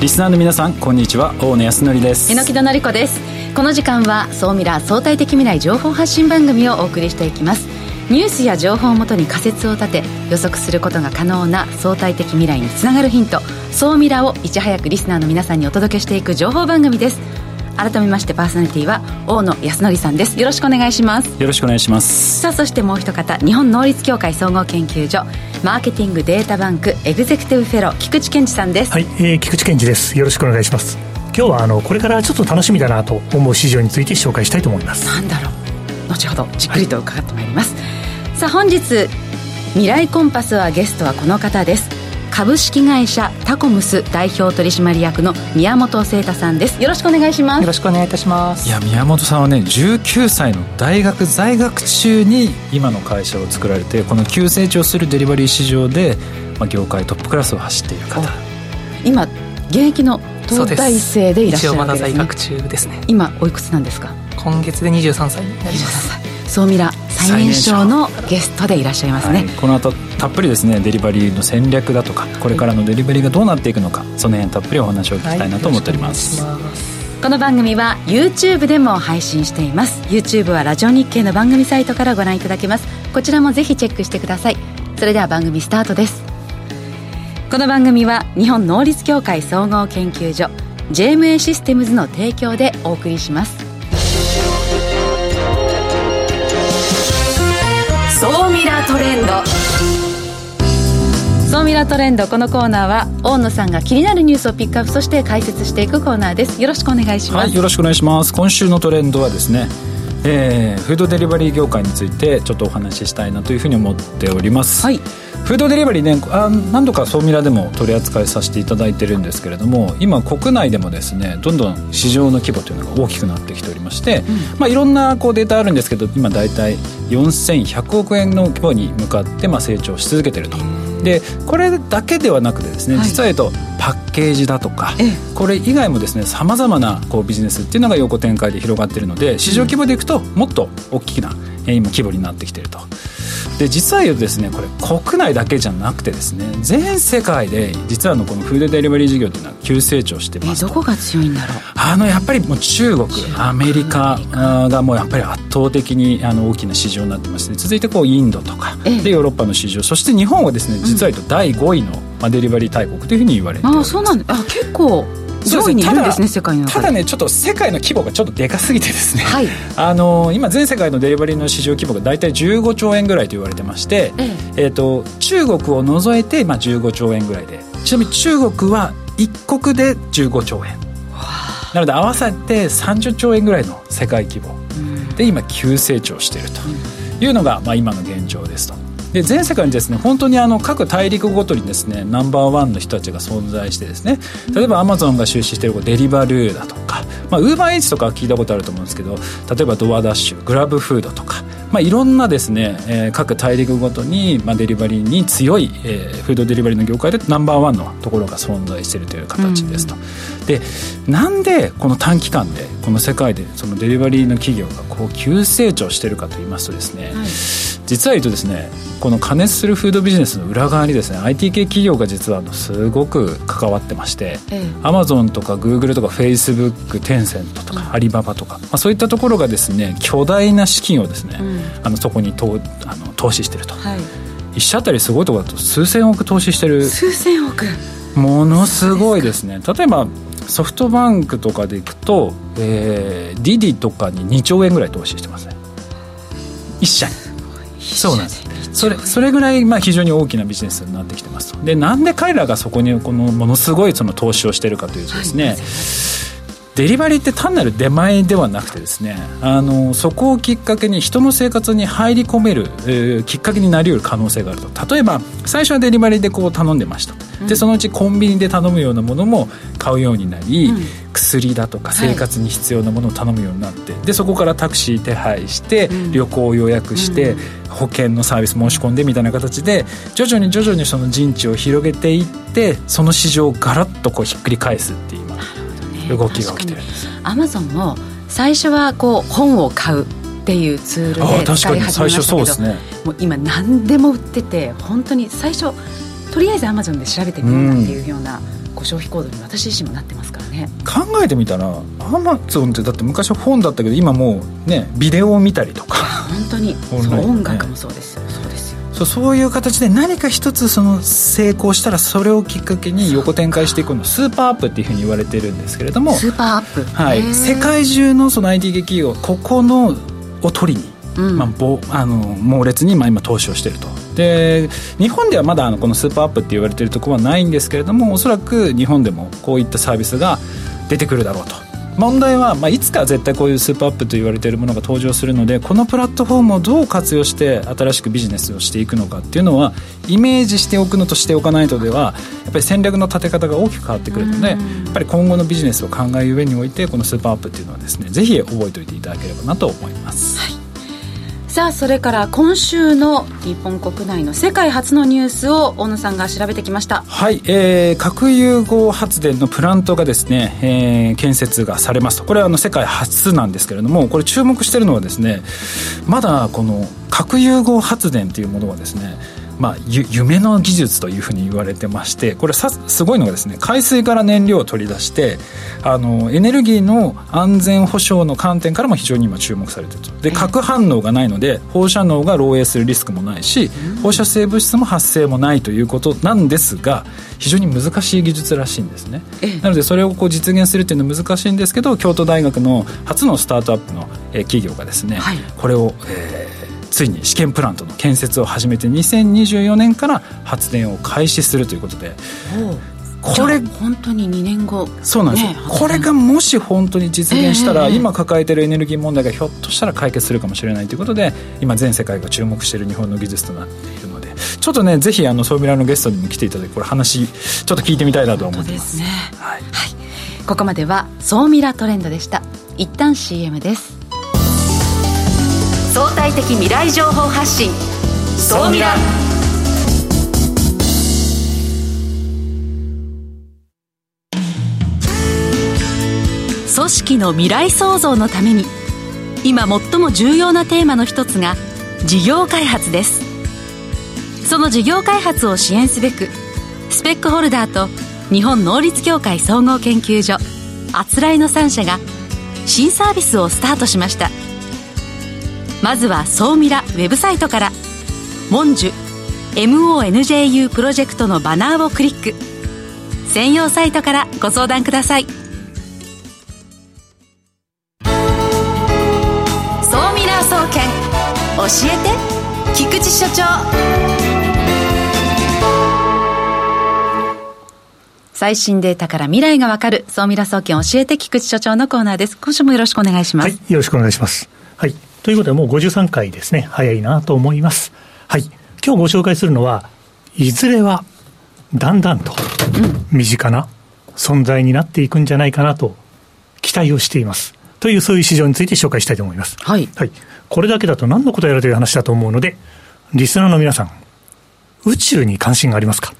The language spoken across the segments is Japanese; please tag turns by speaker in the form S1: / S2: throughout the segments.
S1: リスナーの皆さんこんにちは。大野康則です。
S2: 榎木戸紀子です。この時間は総ミラー相対的未来情報発信番組をお送りしていきます。ニュースや情報をもとに仮説を立て予測することが可能な相対的未来につながるヒント。総ミラーをいち早くリスナーの皆さんにお届けしていく情報番組です。改めましてパーソナリティは大野康則さんです。よろしくお願いします。
S1: よろしくお願いします。
S2: さあそしてもう一方日本能率協会総合研究所マーケティングデータバンクエグゼクティブフェロー菊池健二さんです。
S3: はい、えー、菊池健二です。よろしくお願いします。今日はあのこれからちょっと楽しみだなと思う市場について紹介したいと思います。
S2: なんだろう。後ほどじっくりと伺ってまいります、はい、さあ本日未来コンパスはゲストはこの方です株式会社タコムス代表取締役の宮本聖太さんです。よろしくお願いします。
S4: よろしくお願いいたします。
S1: いや宮本さんはね19歳の大学在学中に今の会社を作られてこの急成長するデリバリー市場で、まあ、業界トップクラスを走っている方。
S2: 今現役の東大生でいらっしゃるわけです、ね、
S4: まだ在学中ですね。
S2: 今おいくつなんですか？
S4: 今月で23歳になります。
S2: 総ミラ最年少のゲストでいらっしゃいますね、はい、
S1: この後たっぷりですねデリバリーの戦略だとかこれからのデリバリーがどうなっていくのかその辺たっぷりお話を聞きたいなと思っております、はい、
S2: この番組は YouTube でも配信しています。YouTube はラジオ日経の番組サイトからご覧いただけます。こちらもぜひチェックしてください。それでは番組スタートです。この番組は日本能率協会総合研究所 JMA システムズの提供でお送りします。総ミラートレンド総ミラートレンドこのコーナーは大野さんが気になるニュースをピックアップそして解説していくコーナーです。よろしくお願いします、
S1: はい、よろしくお願いします。今週のトレンドはですねえー、フードデリバリー業界についてちょっとお話ししたいなというふうに思っております、はい。フードデリバリーねあ何度か総ミラでも取り扱いさせていただいてるんですけれども今国内でもですねどんどん市場の規模というのが大きくなってきておりまして、うん、まあ、いろんなこうデータあるんですけど今大体4100億円の規模に向かってまあ成長し続けてると。でこれだけではなくてですね、はい、実はとパッケージだとかこれ以外もですねさまざまなこうビジネスっていうのが横展開で広がっているので市場規模でいくともっと大きな今規模になってきていると。で実は言うとですねこれ国内だけじゃなくてですね全世界で実はのこのフードデリバリー事業っていうのは急成長してます
S2: どこが強いんだろう？
S1: あのやっぱりもう中国アメリカがもうやっぱり圧倒的にあの大きな市場になってまして、続いてこうインドとかでヨーロッパの市場。そして日本はですね実は言うと第5位の、まあ、デリバリー大国というふうに言われて
S2: あそうなんあ結構上位にいるんですね世界の
S1: ただねちょっと世界の規模がちょっとでかすぎてですね、はい、あの今全世界のデリバリーの市場規模が大体15兆円ぐらいと言われてまして、ええ。えーと、中国を除いて、まあ、15兆円ぐらいで。ちなみに中国は1国で15兆円。なので合わせて30兆円ぐらいの世界規模。で今急成長しているというのが、まあ、今の現状ですと。で全世界にですね本当にあの各大陸ごとにですねナンバーワンの人たちが存在してですね例えばアマゾンが出資しているデリバルーだとかウーバーイーツとか聞いたことあると思うんですけど例えばドアダッシュグラブフードとかまあ、いろんなですね、えー、各大陸ごとに、まあ、デリバリーに強い、えー、フードデリバリーの業界でナンバーワンのところが存在しているという形ですと。うん、でなんでこの短期間でこの世界でそのデリバリーの企業がこう急成長しているかといいますとですね、はい、実は言うとですねこの加熱するフードビジネスの裏側にですね IT 系企業が実はすごく関わってましてアマゾンとかグーグルとかフェイスブックテンセントとかアリババとか、まあ、そういったところがですね巨大な資金をですね、うん、あのそこにとあの投資してると、はい、一社あたりすごいところだと数千億投資してる。
S2: 数千億。
S1: ものすごいですね。例えばソフトバンクとかでいくと、えー、 DiDi とかに2兆円ぐらい投資してますね。一社にそうなんです。それそれぐらいまあ非常に大きなビジネスになってきてますでなんで彼らがそこにこのものすごいその投資をしてるかというとですね、はい。デリバリーって単なる出前ではなくてですねあのそこをきっかけに人の生活に入り込める、えー、きっかけになりうる可能性があると。例えば最初はデリバリーでこう頼んでました、うん、でそのうちコンビニで頼むようなものも買うようになり、うん、薬だとか生活に必要なものを頼むようになって、はい、でそこからタクシー手配して、うん、旅行を予約して、保険のサービス申し込んでみたいな形で徐々に徐々にその陣地を広げていってその市場をガラッとこうひっくり返すっていう動きが起きてるんです
S2: アマゾンも最初はこう本を買うっていうツールで使い始めましたけど、ね、もう今何でも売ってて本当に最初とりあえずアマゾンで調べてみようなんていうような、ご消費行動に私自身もなってますからね。
S1: 考えてみたらアマゾンってだって昔は本だったけど今もうねビデオを見たりとか。
S2: 本当に。そう音楽もそうです。よ、そうですよ
S1: そうそういう形で何か一つその成功したらそれをきっかけに横展開していくの。 super app っていうふうに言われてるんですけれども。
S2: super app。
S1: はい。世界中のその IT 劇業ここのを取りに、うん、まあ、ぼあの猛烈にまあ今投資をしていると。で日本ではまだあのこの super app って言われてるところはないんですけれどもおそらく日本でもこういったサービスが出てくるだろうと問題は、まあ、いつか絶対こういう super app と言われているものが登場するのでこのプラットフォームをどう活用して新しくビジネスをしていくのかっていうのはイメージしておくのとしておかないとではやっぱり戦略の立て方が大きく変わってくるのでやっぱり今後のビジネスを考える上においてこのスーパーアップっていうのはですねぜひ覚えておいていただければなと思います。はい
S2: さあそれから今週の日本国内の世界初のニュースを大野さんが調べてきました。
S1: はい、えー、核融合発電のプラントがですね、えー、建設がされますと。これはあの世界初なんですけれどもこれ注目してるのはですねまだこの核融合発電というものはですねまあ、夢の技術というふうに言われてましてこれさすごいのがですね海水から燃料を取り出してあのエネルギーの安全保障の観点からも非常に今注目されていると。で核反応がないので放射能が漏洩するリスクもないし放射性物質も発生もないということなんですが非常に難しい技術らしいんですね。なのでそれをこう実現するっていうのは難しいんですけど京都大学の初のスタートアップの企業がですね、はい、これを、えーついに試験プラントの建設を始めて2024年から発電を開始するということで
S2: これ本当に2年後。
S1: そうなんですね、これがもし本当に実現したら、えー、今抱えているエネルギー問題がひょっとしたら解決するかもしれないということで今全世界が注目している日本の技術となっているのでちょっとねぜひあのソーミラのゲストにも来ていただいてこれ話ちょっと聞いてみたいなと思ってます。
S2: ね、はい、はい、ここまではソーミラトレンドでした。一旦 CM です相対的未来情報発信。総ミラ組織の未来創造のために今最も重要なテーマの一つが事業開発です。その事業開発を支援すべくスペックホルダーと日本能率協会総合研究所あつらいの3社が新サービスをスタートしました「まずは総ミラウェブサイトから「モンジュ MONJU プロジェクト」のバナーをクリック。専用サイトからご相談ください。総ミラ総研教えて菊池所長。最新データから未来がわかる総ミラ総研教えて菊池所長のコーナーです。今週もよろしくお願いします、
S3: はい、よろしくお願いします。はい。ということで、もう53回ですね、早いなと思います。はい。今日ご紹介するのは、いずれはだんだんと身近な存在になっていくんじゃないかなと期待をしています。という、そういう市場について紹介したいと思います。
S2: はい。
S3: はい。これだけだと何のことやるという話だと思うので、リスナーの皆さん、宇宙に関心がありますか？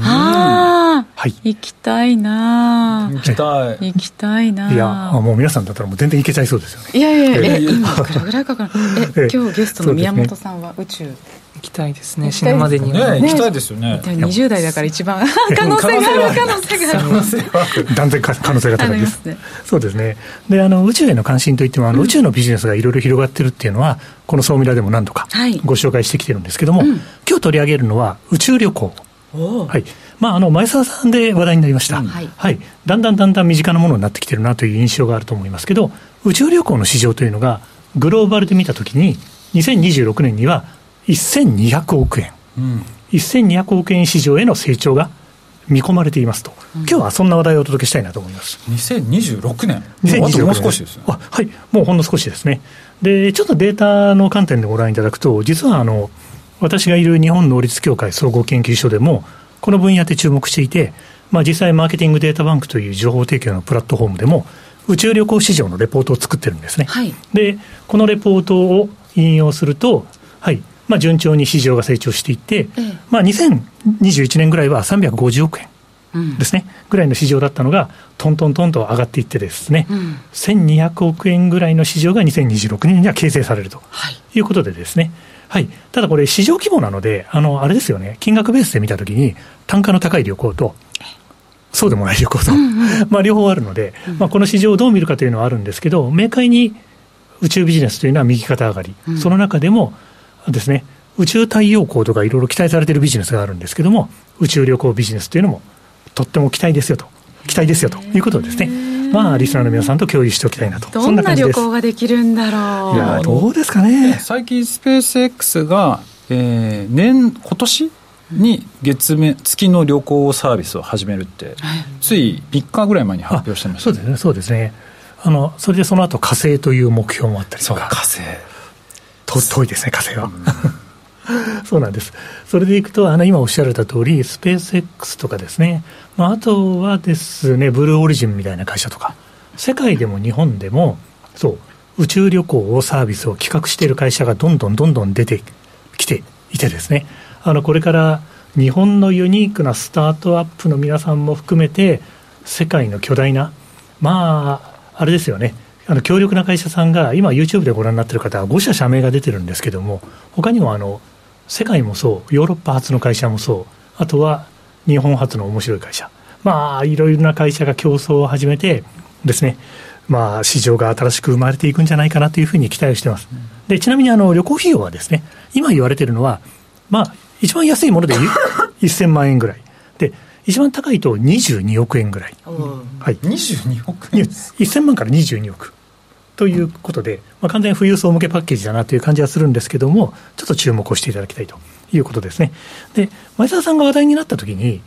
S2: ああ、
S3: はい、
S2: 行きたいな
S1: 行きた
S2: い。行きたいな
S3: いや、もう皆さんだったらもう全然行けちゃいそうですよね。
S2: いやいやいや、今、いくらぐらいかかるえ、今日ゲストの宮本さんは宇宙。
S4: 行きたいですね死ぬまでに
S1: は、ね、行きたいですよね
S2: 20代だから一番可能性がある可能性があ
S3: る断然可能性が高いです、ね、そうですねであの宇宙への関心といってもあの、宇宙のビジネスがいろいろ広がってるっていうのはこの総ミラでも何度かご紹介してきてるんですけども、はいうん、今日取り上げるのは宇宙旅行はい。まあ、あの前澤さんで話題になりました、うん、はい、だんだんだんだん身近なものになってきてるなという印象があると思いますけど、宇宙旅行の市場というのが、グローバルで見たときに、2026年には1200億円、うん、1200億円市場への成長が見込まれていますと、うん、今日はそんな話題をお届けしたいなと思います。
S1: 2026年、
S3: 2026年。
S1: もう少しですね。
S3: あはい、もうほんの少しですね。で、ちょっとデータの観点でご覧いただくと、実はあの私がいる日本能率協会総合研究所でも、この分野で注目していて、まあ、実際、マーケティングデータバンクという情報提供のプラットフォームでも、宇宙旅行市場のレポートを作ってるんですね。はい、で、このレポートを引用すると、はいまあ、順調に市場が成長していって、ええ、まあ、2021年ぐらいは350億円。ですね、うん、ぐらいの市場だったのが、トントントンと上がっていってですね、うん、1200億円ぐらいの市場が2026年には形成されるということでですね、はい、ただこれ、市場規模なので、あのあれですよね、金額ベースで見たときに、単価の高い旅行と、そうでもない旅行と、うんうん、まあ両方あるので、まあ、この市場をどう見るかというのはあるんですけど、明快に宇宙ビジネスというのは右肩上がり、うん、その中でもですね、宇宙太陽光とかいろいろ期待されているビジネスがあるんですけども、宇宙旅行ビジネスというのも、とっても期待ですよと、期待ですよということですね。まあ、リスナーの皆さんと共有しておきたいなと。
S2: どんな旅行ができるんだろ
S3: う。いや、どうですかね。
S1: 最近、スペース X が、えー、年、今年に月目月の旅行サービスを始めるって、つい3日ぐらい前に発表してました、
S3: そうですね、そうですね。あのそれでその後火星という目標もあったりとか。
S1: 火星
S3: と遠いですね、火星は。そうなんです。それでいくと、あの今おっしゃられた通り、スペース X とかですね、まあ、あとはですね、ブルーオリジンみたいな会社とか、世界でも日本でも、そう、宇宙旅行をサービスを企画している会社がどんどんどんどん出てきていてですね、あのこれから日本のユニークなスタートアップの皆さんも含めて、世界の巨大な、まあ、あれですよね、あの強力な会社さんが、今、YouTube でご覧になってる方は5社社名が出てるんですけども、他にもあの世界もそう、ヨーロッパ発の会社もそう、あとは日本発の面白い会社、まあ、いろいろな会社が競争を始めてですね、まあ、市場が新しく生まれていくんじゃないかなというふうに期待をしています。でちなみにあの旅行費用はですね、今言われているのは、まあ、一番安いもので1000 万円ぐらい。で一番高いと22億円ぐらい。
S1: はい、22億円 ?1000
S3: 万から22億。ということで、まあ、完全に富裕層向けパッケージだなという感じはするんですけども、ちょっと注目をしていただきたいということですね。で、前澤さんが話題になったときに、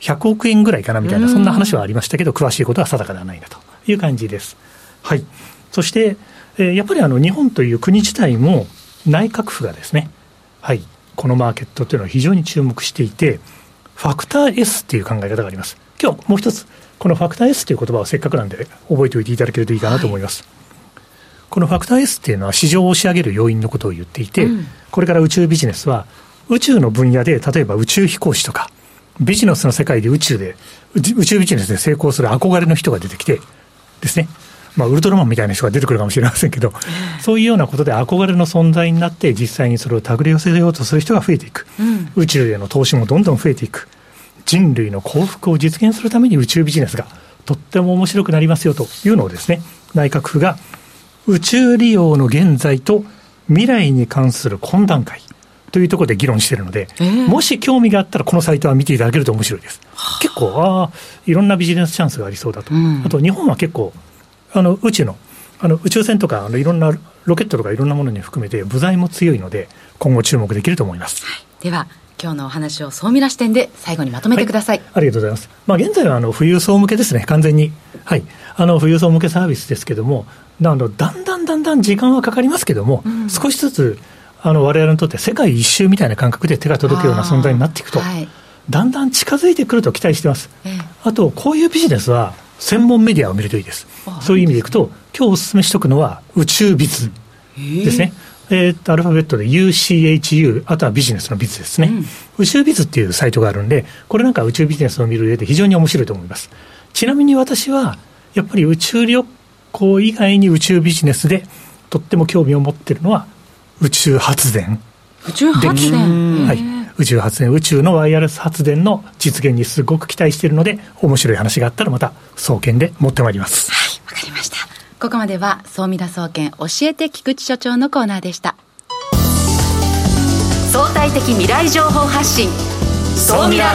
S3: 100億円ぐらいかなみたいな、そんな話はありましたけど、詳しいことは定かではないなという感じです。はい。そして、えー、やっぱりあの日本という国自体も内閣府がですね、はい、このマーケットというのを非常に注目していて、ファクター S っていう考え方があります。今日もう一つ、このファクター S という言葉をせっかくなんで覚えておいていただけるといいかなと思います。はいこのファクター S っていうのは市場を押し上げる要因のことを言っていて、うん、これから宇宙ビジネスは宇宙の分野で例えば宇宙飛行士とかビジネスの世界で宇宙で宇宙ビジネスで成功する憧れの人が出てきてですね。まあ、ウルトラマンみたいな人が出てくるかもしれませんけど、そういうようなことで憧れの存在になって、実際にそれを手繰り寄せようとする人が増えていく、うん、宇宙への投資もどんどん増えていく、人類の幸福を実現するために宇宙ビジネスがとっても面白くなりますよというのをですね、内閣府が宇宙利用の現在と未来に関する懇談会というところで議論しているので、えー、もし興味があったらこのサイトは見ていただけると面白いです。結構、ああ、いろんなビジネスチャンスがありそうだと。うん、あと日本は結構、あの宇宙のあの宇宙船とかあのいろんなロケットとかいろんなものに含めて部材も強いので今後注目できると思います。
S2: はい、では今日のお話を総ミラ視点で最後にまとめてください、はい、
S3: ありがとうございます、まあ、現在はあの富裕層向けですね。完全に。はい。あの富裕層向けサービスですけどもなのだんだんだんだん時間はかかりますけども、うん、少しずつあの我々にとって世界一周みたいな感覚で手が届くような存在になっていくと、はい、だんだん近づいてくると期待してます、えあとこういうビジネスは専門メディアを見るといいです。そういう意味でいくと今日お勧めしておくのは宇宙ビズですね、えー、アルファベットで UCHU、あとはビジネスのビズですね、うん、宇宙ビズっていうサイトがあるんで、これなんか宇宙ビジネスを見る上で非常に面白いと思います。ちなみに私は、やっぱり宇宙旅行以外に宇宙ビジネスでとっても興味を持っているのは宇宙発電。
S2: 宇宙発電
S3: はい。宇宙発電、宇宙のワイヤレス発電の実現にすごく期待しているので、面白い話があったらまた、総研で持ってまいります。
S2: はい、わかりました。ここまでは、総ミラ総研教えて菊池所長のコーナーでした。相対的未来情報発信、総ミラ。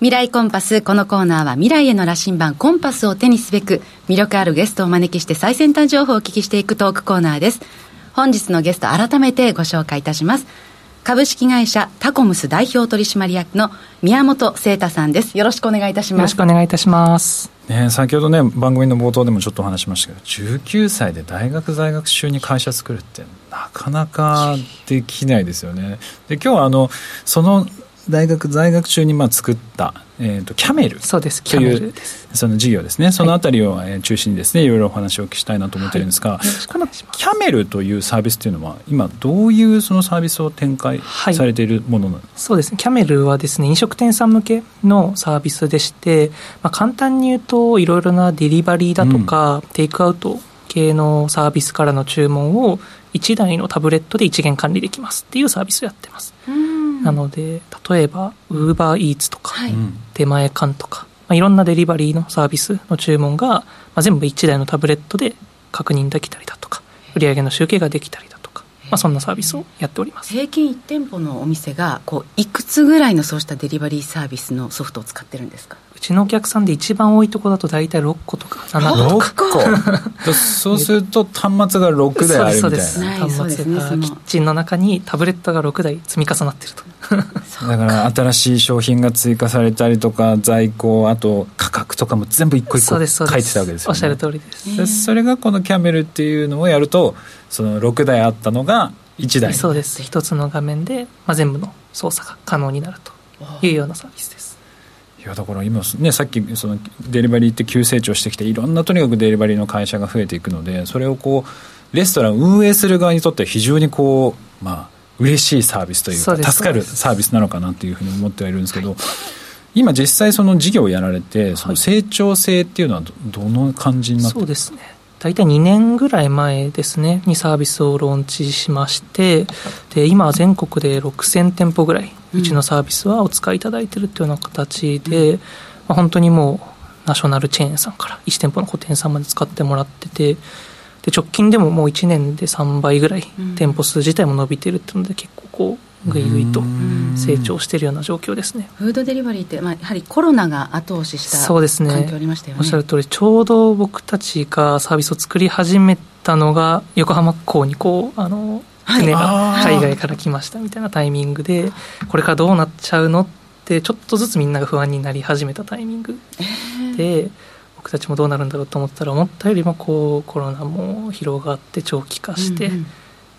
S2: 未来コンパス。このコーナーは未来への羅針盤コンパスを手にすべく魅力あるゲストをお招きして最先端情報をお聞きしていくトークコーナーです。本日のゲスト改めてご紹介いたします株式会社タコムス代表取締役の宮本聖太さんですよろしくお願いいたしますよ
S4: ろしくお願いいたします
S1: ね、先ほどね番組の冒頭でもちょっとお話しましたけど19歳で大学在学中に会社作るってなかなかできないですよねで今日はあのその大学在学中にまあ作った、えーと、キャメル。
S4: そうです。
S1: というその事業ですね。そのあたりを中心にですね、い、ろいろお話をお聞きしたいなと思ってるんですが、はい、このキャメルというサービスというのは今どういうそのサービスを展開されているものなんですか、はい、
S4: そうですね。キャメルはですね飲食店さん向けのサービスでして、まあ、簡単に言うといろいろなデリバリーだとか、うん、テイクアウト系のサービスからの注文を1台のタブレットで一元管理できますっていうサービスをやってます。なので例えばウーバーイーツとか、はい、出前館とか、まあ、いろんなデリバリーのサービスの注文が、まあ、全部1台のタブレットで確認できたりだとか売上の集計ができたりだとか、まあ、そんなサービスをやっております。
S2: 平均1店舗のお店がこういくつぐらいのそうしたデリバリーサービスのソフトを使ってるんですか？
S4: うちのお客さんで一番多いところだと大体6個とか7個と
S1: か。個。そうすると端末が6台あるみたいな。
S4: 端末がキッチンの中にタブレットが6台積み重なってると。
S1: だから新しい商品が追加されたりとか在庫あと価格とかも全部一個一個書いてたわけですよね。
S4: おっしゃる通りです。
S1: それがこのキャメルっていうのをやるとその6台あったのが1台。
S4: そうです。一つの画面で、まあ、全部の操作が可能になるというようなサービスです
S1: いやだから今、ね、さっきそのデリバリーって急成長してきていろんなとにかくデリバリーの会社が増えていくのでそれをこうレストラン運営する側にとっては非常にこうまあ嬉しいサービスというか助かるサービスなのかなというふうに思ってはいるんですけど、はい、今実際その事業をやられてその成長性っていうのはどの感じになって？
S4: そうですね。大体2年ぐらい前ですねにサービスをローンチしましてで今は全国で6000店舗ぐらいうちのサービスはお使いいただいてるっていうような形で、うん、まあ、本当にもうナショナルチェーンさんから1店舗の個店さんまで使ってもらっててで直近でももう1年で3倍ぐらい店舗数自体も伸びてるっていうので結構こうぐいぐいと成長しているような状況ですね。
S2: フードデリバリーって、まあ、やはりコロナが後押しした
S4: そうですね。
S2: 環境ありましたよね。
S4: おっしゃる通りちょうど僕たちがサービスを作り始めたのが横浜港にこうあの船が海外から来ましたみたいなタイミングでこれからどうなっちゃうのってちょっとずつみんなが不安になり始めたタイミングで、僕たちもどうなるんだろうと思ったら思ったよりもこうコロナも広がって長期化して、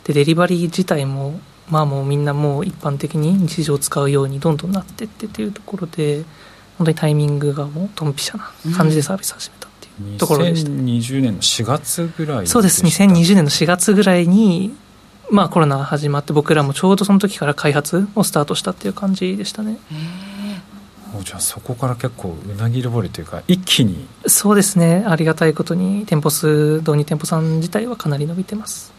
S4: でデリバリー自体もまあもうみんなもう一般的に日常使うようにどんどんなってってっていうところで本当にタイミングがもうドンピシャな感じでサービス始めたっていうところでした、うん、
S1: 2020年の4月ぐらい
S4: そうです。2020年の4月ぐらいにまあコロナ始まって僕らもちょうどその時から開発をスタートしたっていう感じでしたね。
S1: じゃあそこから結構うなぎ登りというか一気に。
S4: そうですね。ありがたいことに店舗数導入店舗さん自体はかなり伸びてます。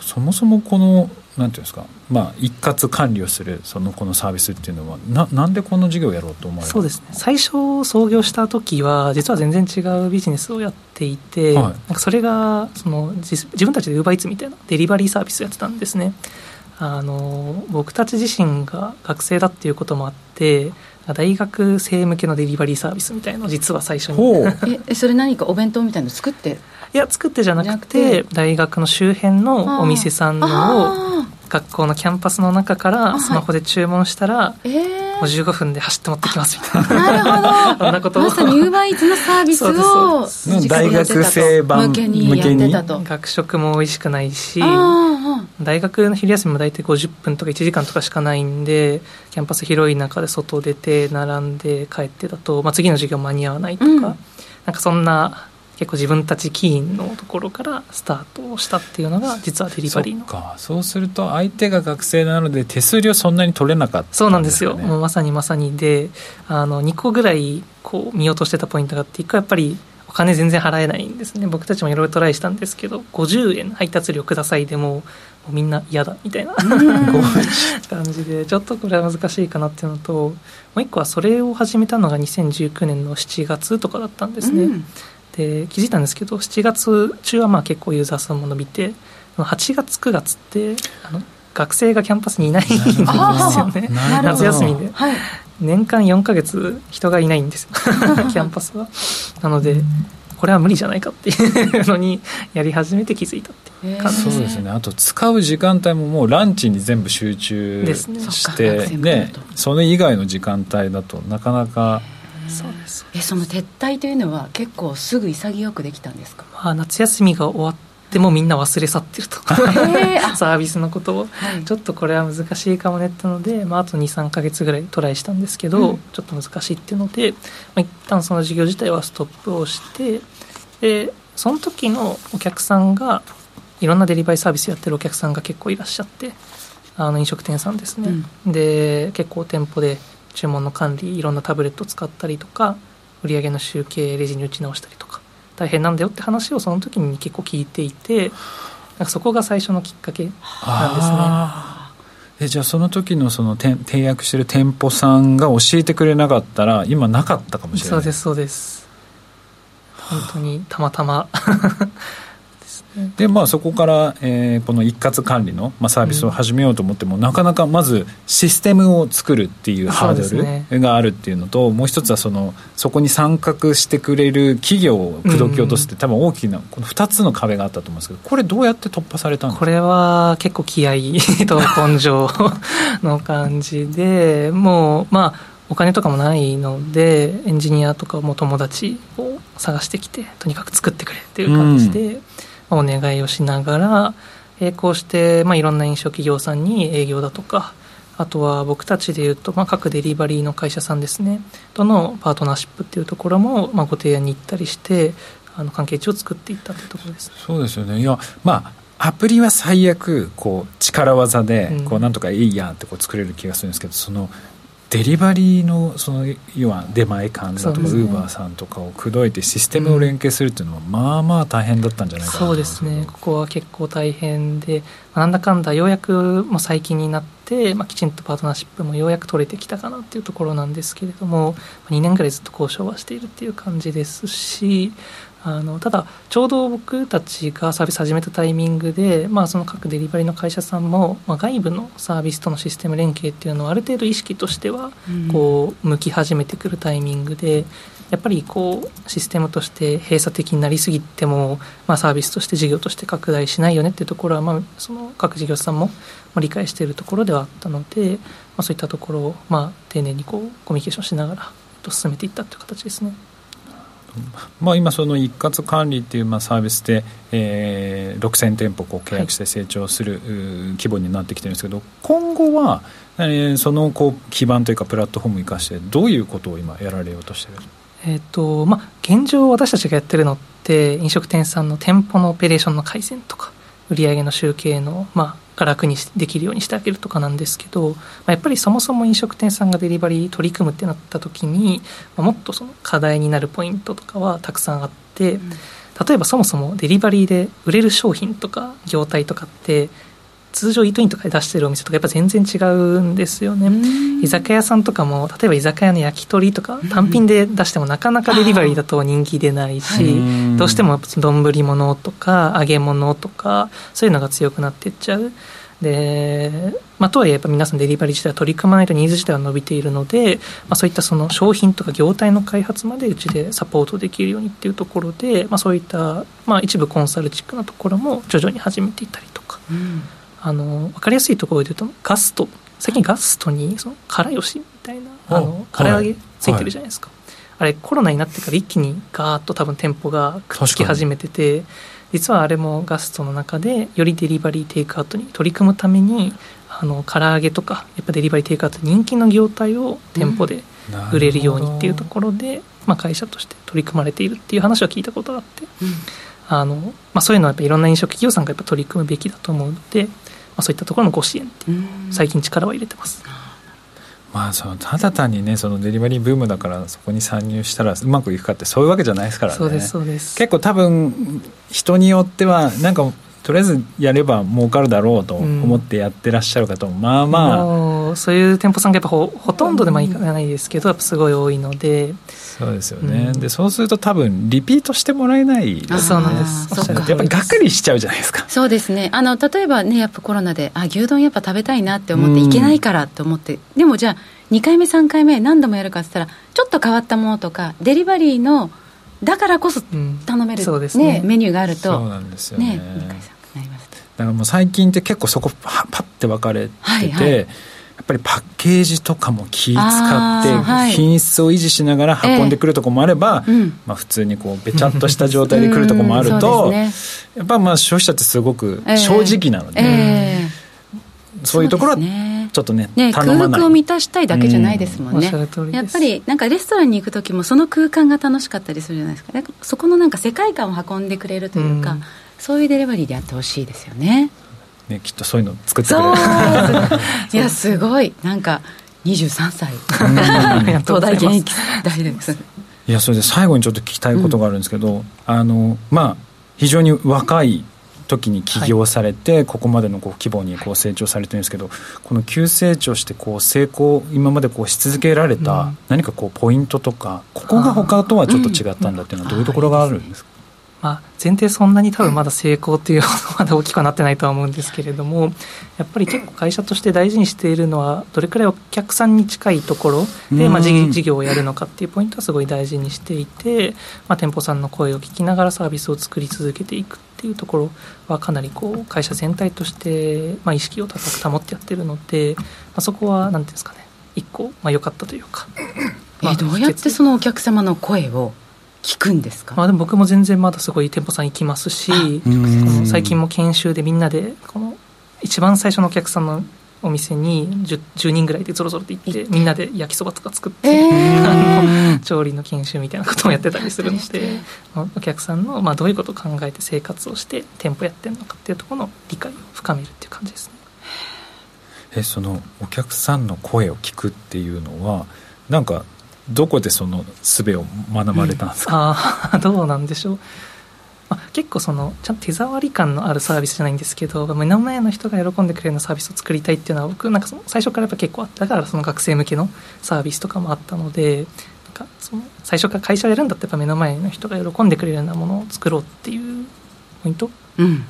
S1: そもそもこのなんていうんですか、まあ、一括管理をするそのこのサービスっていうのはななんでこの事業をやろうと思われ
S4: そうですね。最初創業した時は実は全然違うビジネスをやっていて、はい、なんかそれがその自分たちでウーバーイーツみたいなデリバリーサービスをやってたんですね。あの僕たち自身が学生だっていうこともあって大学生向けのデリバリーサービスみたいのを実は最初に。
S2: えそれ何かお弁当みたいの作って
S4: いや作ってじゃなくて大学の周辺のお店さんのを学校のキャンパスの中からスマホで注文したら、えー。もう15分で走って持ってきますみたいな。
S2: なるほど。そんなことまさにユーバーイーツのサービスを
S1: 大学生版向けにやってたと。
S4: 学食も美味しくないし、大学の昼休みも大体50分とか1時間とかしかないんで、キャンパス広い中で外出て並んで帰ってだと、まあ、次の授業間に合わないとか、うん、なんかそんな結構自分たち起因のところからスタートをしたっていうのが実はデリバリーの
S1: そうそうすると相手が学生なので手数料そんなに取れなかった、ね、
S4: そうなんですよ。もうまさにまさにであの2個ぐらいこう見落としてたポイントがあって1個やっぱりお金全然払えないんですね。僕たちもいろいろトライしたんですけど50円配達料くださいでもみんな嫌だみたいな。感じでちょっとこれは難しいかなっていうのともう一個はそれを始めたのが2019年の7月とかだったんですね、うんで気づいたんですけど7月中はまあ結構ユーザー数も伸びて8月9月ってあの学生がキャンパスにいないんですよね。夏休みで、はい、年間4か月人がいないんですよ。キャンパスは。なのでこれは無理じゃないかっていうのにやり始めて気づいたっていう感じ
S1: そうですね。あと使う時間帯ももうランチに全部集中してね。ねそれ以外の時間帯だとなかなか
S2: そうです。えその撤退というのは結構すぐ潔くできたんですか、
S4: まあ、夏休みが終わってもみんな忘れ去ってると。サービスのことを、はい、ちょっとこれは難しいかもねってので、まあ、あと23か月ぐらいトライしたんですけど、うん、ちょっと難しいっていうので、まあ、一旦その事業自体はストップをしてでその時のお客さんがいろんなデリバリーサービスやってるお客さんが結構いらっしゃってあの飲食店さんですね、うん、で結構店舗で注文の管理いろんなタブレットを使ったりとか売上の集計レジに打ち直したりとか大変なんだよって話をその時に結構聞いていてなんかそこが最初のきっかけなんですね。
S1: えじゃあその時のその契約してる店舗さんが教えてくれなかったら今なかったかもしれない。
S4: そうですそうです。本当にたまたま
S1: でまあ、そこから、えー、この一括管理の、まあ、サービスを始めようと思っても、うん、なかなかまずシステムを作るっていうハードルがあるっていうのと、ね、もう一つはそのそこに参画してくれる企業を口説き落とすって、うん、多分大きなこの2つの壁があったと思うんですけどこれどうやって突破されたんです
S4: か？これは結構気合と根性の感じでもうまあお金とかもないのでエンジニアとかも友達を探してきてとにかく作ってくれっていう感じで。うんお願いをしながら、えー、こうして、まあ、いろんな飲食企業さんに営業だとかあとは僕たちでいうと、まあ、各デリバリーの会社さんですね。とのパートナーシップっていうところも、まあ、ご提案に行ったりしてあの関係値を作っていったというところです、
S1: そうですよね。いやまあアプリは最悪こう力技でこうなんとかいいやってこう作れる気がするんですけど、そのデリバリーのその要は出前館だとかウーバーさんとかを口説いてシステムを連携するっていうのは、まあまあ大変だったんじゃないかな
S4: そうですね。ここは結構大変で、まあ、なんだかんだようやくもう最近になって、まあ、きちんとパートナーシップもようやく取れてきたかなっていうところなんですけれども2年ぐらいずっと交渉はしているっていう感じですしあのただちょうど僕たちがサービス始めたタイミングで、まあ、その各デリバリーの会社さんも、まあ、外部のサービスとのシステム連携っていうのをある程度意識としてはこう向き始めてくるタイミングでやっぱりこうシステムとして閉鎖的になりすぎても、まあ、サービスとして事業として拡大しないよねっていうところは、まあ、その各事業者さんも理解しているところではあったので、まあ、そういったところを、まあ、丁寧にこうコミュニケーションしながら進めていったという形ですね。
S1: まあ、今その一括管理っていうまあサービスで、えー、6000店舗こう契約して成長する、はい、規模になってきてるんですけど今後は、えー、そのこう基盤というかプラットフォームを生かしてどういうことを今やられようとしてる？
S4: えーとまあ、現状私たちがやってるのって飲食店さんの店舗のオペレーションの改善とか売上の集計の、まあ、が楽にできるようにしてあげるとかなんですけど、まあ、やっぱりそもそも飲食店さんがデリバリー取り組むってなった時に、まあ、もっとその課題になるポイントとかはたくさんあって、うん、例えばそもそもデリバリーで売れる商品とか業態とかって通常イートインとかで出してるお店とかやっぱ全然違うんですよね。居酒屋さんとかも例えば居酒屋の焼き鳥とか単品で出してもなかなかデリバリーだと人気出ないしどうしても丼物とか揚げ物とかそういうのが強くなっていっちゃう。で、まあ、とはいえやっぱ皆さんデリバリー自体は取り組まないとニーズ自体は伸びているので、まあ、そういったその商品とか業態の開発までうちでサポートできるようにっていうところで、まあ、そういった、まあ、一部コンサルチックなところも徐々に始めていったりとか。うんあの分かりやすいところで言うとガスト。最近ガストにその辛よしみたいなあの唐揚げついてるじゃないですか、はい。あれコロナになってから一気にガーッと多分店舗がくっつき始めてて実はあれもガストの中でよりデリバリーテイクアウトに取り組むためにあの唐揚げとかやっぱデリバリーテイクアウト人気の業態を店舗で売れるようにっていうところで、まあ、会社として取り組まれているっていう話は聞いたことがあって、うん、あのまあ、そういうのはやっぱいろんな飲食企業さんがやっぱ取り組むべきだと思うのであ、そういったところのご支援っていう最近力は入れてます。
S1: まあ、そのただ単にねそのデリバリーブームだからそこに参入したらうまくいくかってそういうわけじゃないですからね。
S4: そうですそうです。
S1: 結構多分人によってはなんかとりあえずやれば儲かるだろうと思ってやってらっしゃる方も、まあま
S4: あそういう店舗さんがやっぱほほとんどでもいかないですけどやっぱすごい多いので。
S1: そうですよね、うん、でそうすると多分リピートしてもらえない
S4: そうなんです。
S1: やっぱりがっかりしちゃうじゃないですか。
S2: そうですね。あの例えばねやっぱコロナであ牛丼やっぱ食べたいなって思っていけないからって思って、でもじゃあ2回目3回目何度もやるかって言ったらちょっと変わったものとかデリバリーのだからこそ楽める、ね。ね、メニューがあると
S1: そうなんですよね。ねだからもう最近って結構そこパッて分かれてて、はいはい、ぱりパッケージとかも気使って品質を維持しながら運んでくるとこもあれば、えー、まあ、普通にこうべちゃっとした状態で来るとこもあると、ね、やっぱまあ消費者ってすごく正直なので、えー、そういうところはちょっとね
S2: ね空腹を満たしたいだけじゃないですもんね、うん、やっぱりなんかレストランに行く時もその空間が楽しかったりするじゃないですか。そこのなんか世界観を運んでくれるというか、うん。そういうデリバリーでやってほしいですよね。
S1: ね、きっとそういうの作ってくれる。
S2: いやすごい。なんか23歳。東大現役大です。
S1: いやそれで最後にちょっと聞きたいことがあるんですけど、うん、あのまあ非常に若い時に起業されて、はい、ここまでのこう規模にこう成長されてるんですけどこの急成長してこう成功今までこうし続けられた何かこうポイントとかここが他とはちょっと違ったんだっていうのはどういうところがあるんですか、
S4: まあ、前提そんなに多分まだ成功っていうほどまだ大きくはなってないとは思うんですけれどもやっぱり結構会社として大事にしているのはどれくらいお客さんに近いところで、まあ、事業をやるのかっていうポイントはすごい大事にしていて、まあ、店舗さんの声を聞きながらサービスを作り続けていくっていうところはかなりこう会社全体として、まあ、意識を高く保ってやってるので、まあ、そこは何ていうんですかね。一個良、まあ、かったというか。
S2: まあ、どうやってそのお客様の声を聞くんですか、
S4: まあ、でも僕も全然まだすごい店舗さん行きますし最近も研修でみんなでこの一番最初のお客さんのお店に 10, 10人ぐらいでぞろぞろって行って。みんなで焼きそばとか作って、えー、あの調理の研修みたいなこともやってたりするので お客さんの、まあ、どういうことを考えて生活をして店舗やってるのかっていうところの理解を深めるっていう感じですね。
S1: えそのお客さんの声を聞くっていうのはなんかどこでその術を学ばれたんですか、うん、
S4: ああ どうなんでしょう、まあ、結構そのちゃんと手触り感のあるサービスじゃないんですけど目の前の人が喜んでくれるようなサービスを作りたいっていうのは僕なんかその最初からやっぱ結構あった。からその学生向けのサービスとかもあったのでなんかその最初から会社をやるんだったらやっぱ目の前の人が喜んでくれるようなものを作ろうっていうポイント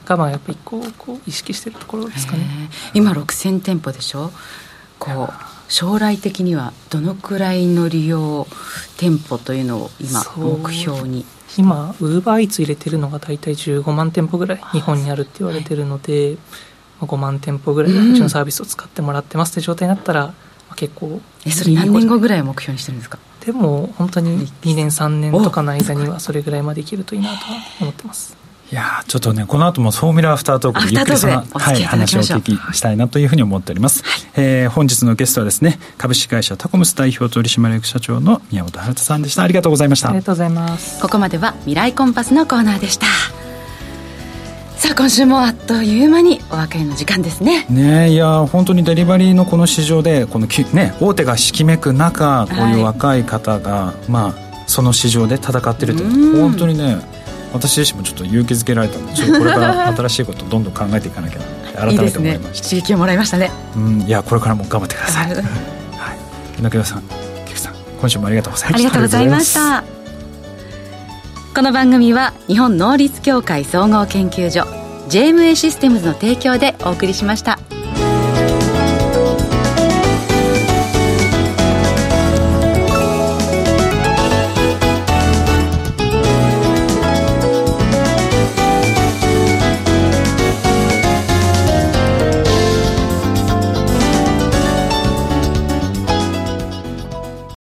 S4: がまあやっぱ一個こう意識してるところですかね。
S2: 今6000店舗でしょ？こう将来的にはどのくらいの利用店舗というのを今目標に？
S4: 今ウーバーイーツ入れてるのが大体15万店舗ぐらい日本にあるって言われてるので、はい、5万店舗ぐらいうちのサービスを使ってもらってますって状態になったら、結構
S2: えそれ何年後ぐらいを目標にしてるんですか？
S4: でも本当に2年3年とかの間にはそれぐらいまでいけるといいなとは思ってます
S1: いやちょっとねこの後もソーミラーアフタートークでゆっくりその、はい、話をお聞きしたいなというふうに思っております、はい、えー、本日のゲストはですね株式会社タコムス代表取締役社長の宮本春さんでした。ありがとうございました。
S4: ありがとうございます
S2: ここまでは未来コンパスのコーナーでした。さあ今週もあっという間にお別れの時間ですね。
S1: ねいや本当にデリバリーのこの市場でこのき、ね、大手がひきめく中こういう若い方が、はい、まあその市場で戦ってるって本当にね私自身もちょっと勇気づけられたのでちょっとこれから 新しいことをどんどん考えていかなきゃな改めて思いました。
S2: 刺激をもらいましたね。
S1: うんいやこれからも頑張ってください。はい。猪木さん菊さん今週もありがとうございました。
S2: ありがとうございました。この番組は日本能率協会総合研究所 JMA システムズの提供でお送りしました。